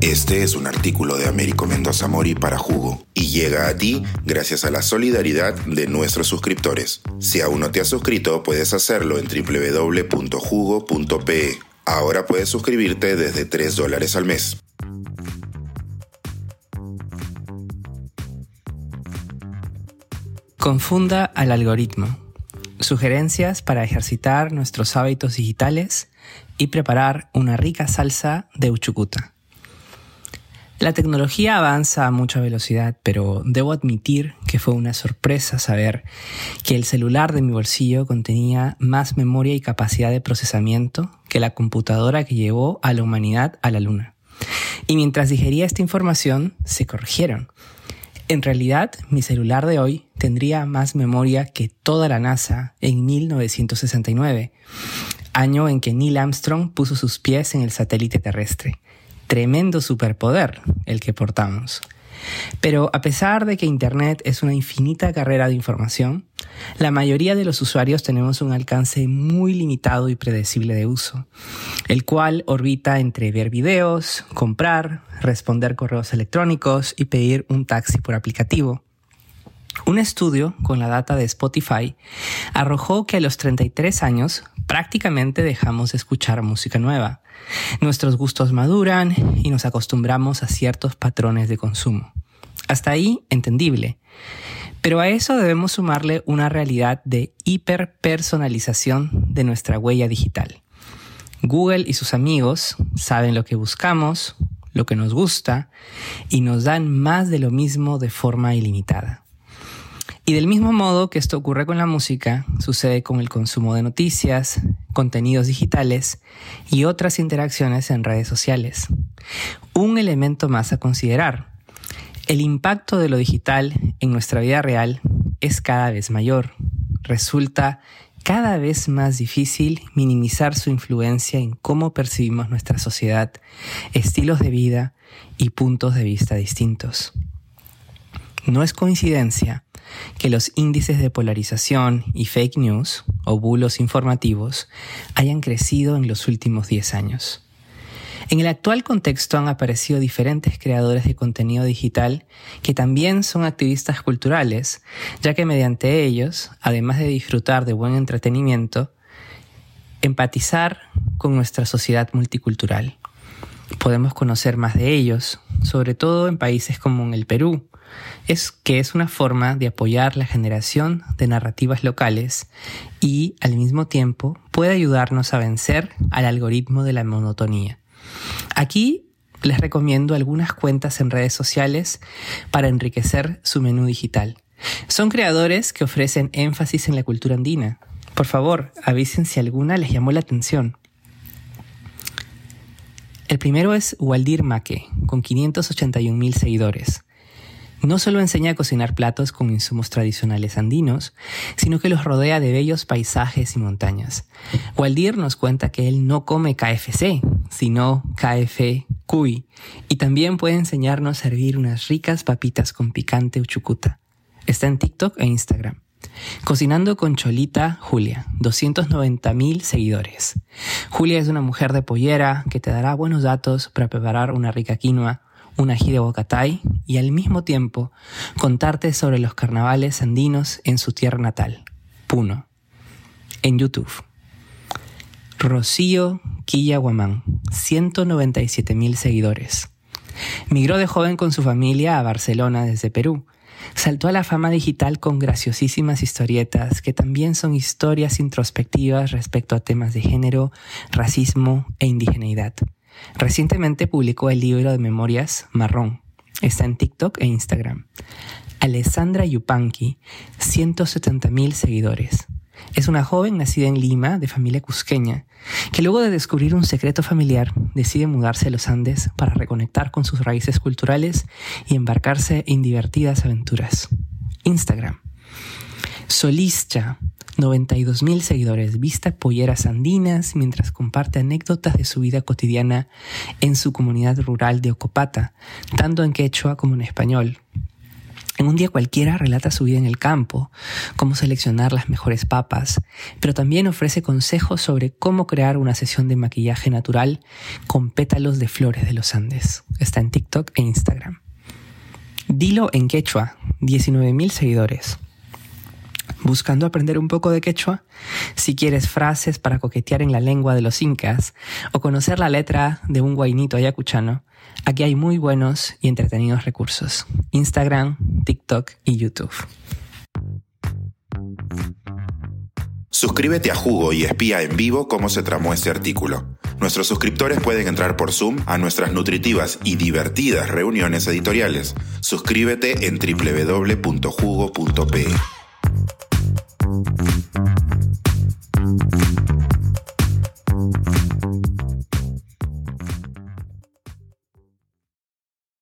Este es un artículo de Américo Mendoza Mori para Jugo y llega a ti gracias a la solidaridad de nuestros suscriptores. Si aún no te has suscrito, puedes hacerlo en www.jugo.pe. Ahora puedes suscribirte desde 3 dólares al mes. Confunda al algoritmo. Sugerencias para ejercitar nuestros hábitos digitales y preparar una rica salsa de uchucuta. La tecnología avanza a mucha velocidad, pero debo admitir que fue una sorpresa saber que el celular de mi bolsillo contenía más memoria y capacidad de procesamiento que la computadora que llevó a la humanidad a la Luna. Y mientras digería esta información, se corrigieron. En realidad, mi celular de hoy tendría más memoria que toda la NASA en 1969, año en que Neil Armstrong puso sus pies en el satélite terrestre tremendo superpoder el que portamos. Pero a pesar de que Internet es una infinita carrera de información, la mayoría de los usuarios tenemos un alcance muy limitado y predecible de uso, el cual orbita entre ver videos, comprar, responder correos electrónicos y pedir un taxi por aplicativo. Un estudio con la data de Spotify arrojó que a los 33 años prácticamente dejamos de escuchar música nueva. Nuestros gustos maduran y nos acostumbramos a ciertos patrones de consumo. Hasta ahí, entendible. Pero a eso debemos sumarle una realidad de hiperpersonalización de nuestra huella digital. Google y sus amigos saben lo que buscamos, lo que nos gusta, y nos dan más de lo mismo de forma ilimitada. Y del mismo modo que esto ocurre con la música, sucede con el consumo de noticias, contenidos digitales y otras interacciones en redes sociales. Un elemento más a considerar. El impacto de lo digital en nuestra vida real es cada vez mayor. Resulta cada vez más difícil minimizar su influencia en cómo percibimos nuestra sociedad, estilos de vida y puntos de vista distintos. No es coincidencia que los índices de polarización y fake news o bulos informativos hayan crecido en los últimos 10 años. En el actual contexto han aparecido diferentes creadores de contenido digital que también son activistas culturales, ya que mediante ellos, además de disfrutar de buen entretenimiento, empatizar con nuestra sociedad multicultural. Podemos conocer más de ellos, sobre todo en países como en el Perú, es que es una forma de apoyar la generación de narrativas locales y al mismo tiempo puede ayudarnos a vencer al algoritmo de la monotonía. Aquí les recomiendo algunas cuentas en redes sociales para enriquecer su menú digital. Son creadores que ofrecen énfasis en la cultura andina. Por favor, avisen si alguna les llamó la atención. El primero es Waldir Maque, con 581 mil seguidores. No solo enseña a cocinar platos con insumos tradicionales andinos, sino que los rodea de bellos paisajes y montañas. Waldir nos cuenta que él no come KFC, sino KF Cuy, y también puede enseñarnos a servir unas ricas papitas con picante uchucuta. Está en TikTok e Instagram. Cocinando con Cholita Julia, 290 mil seguidores. Julia es una mujer de pollera que te dará buenos datos para preparar una rica quinoa, un ají de bocatay y al mismo tiempo contarte sobre los carnavales andinos en su tierra natal, Puno, en YouTube. Rocío Quilla Guamán, 197 mil seguidores. Migró de joven con su familia a Barcelona desde Perú. Saltó a la fama digital con graciosísimas historietas que también son historias introspectivas respecto a temas de género, racismo e indigeneidad. Recientemente publicó el libro de memorias Marrón. Está en TikTok e Instagram. Alessandra Yupanqui, 170 mil seguidores. Es una joven nacida en Lima, de familia cusqueña, que luego de descubrir un secreto familiar decide mudarse a los Andes para reconectar con sus raíces culturales y embarcarse en divertidas aventuras. Instagram. Solischa, 92 mil seguidores, vista polleras andinas mientras comparte anécdotas de su vida cotidiana en su comunidad rural de Ocopata, tanto en quechua como en español. En un día cualquiera relata su vida en el campo, cómo seleccionar las mejores papas, pero también ofrece consejos sobre cómo crear una sesión de maquillaje natural con pétalos de flores de los Andes. Está en TikTok e Instagram. Dilo en quechua, 19.000 seguidores. Buscando aprender un poco de quechua, si quieres frases para coquetear en la lengua de los incas o conocer la letra de un guainito ayacuchano, aquí hay muy buenos y entretenidos recursos. Instagram, TikTok y YouTube. Suscríbete a Jugo y espía en vivo cómo se tramó este artículo. Nuestros suscriptores pueden entrar por Zoom a nuestras nutritivas y divertidas reuniones editoriales. Suscríbete en www.jugo.pe.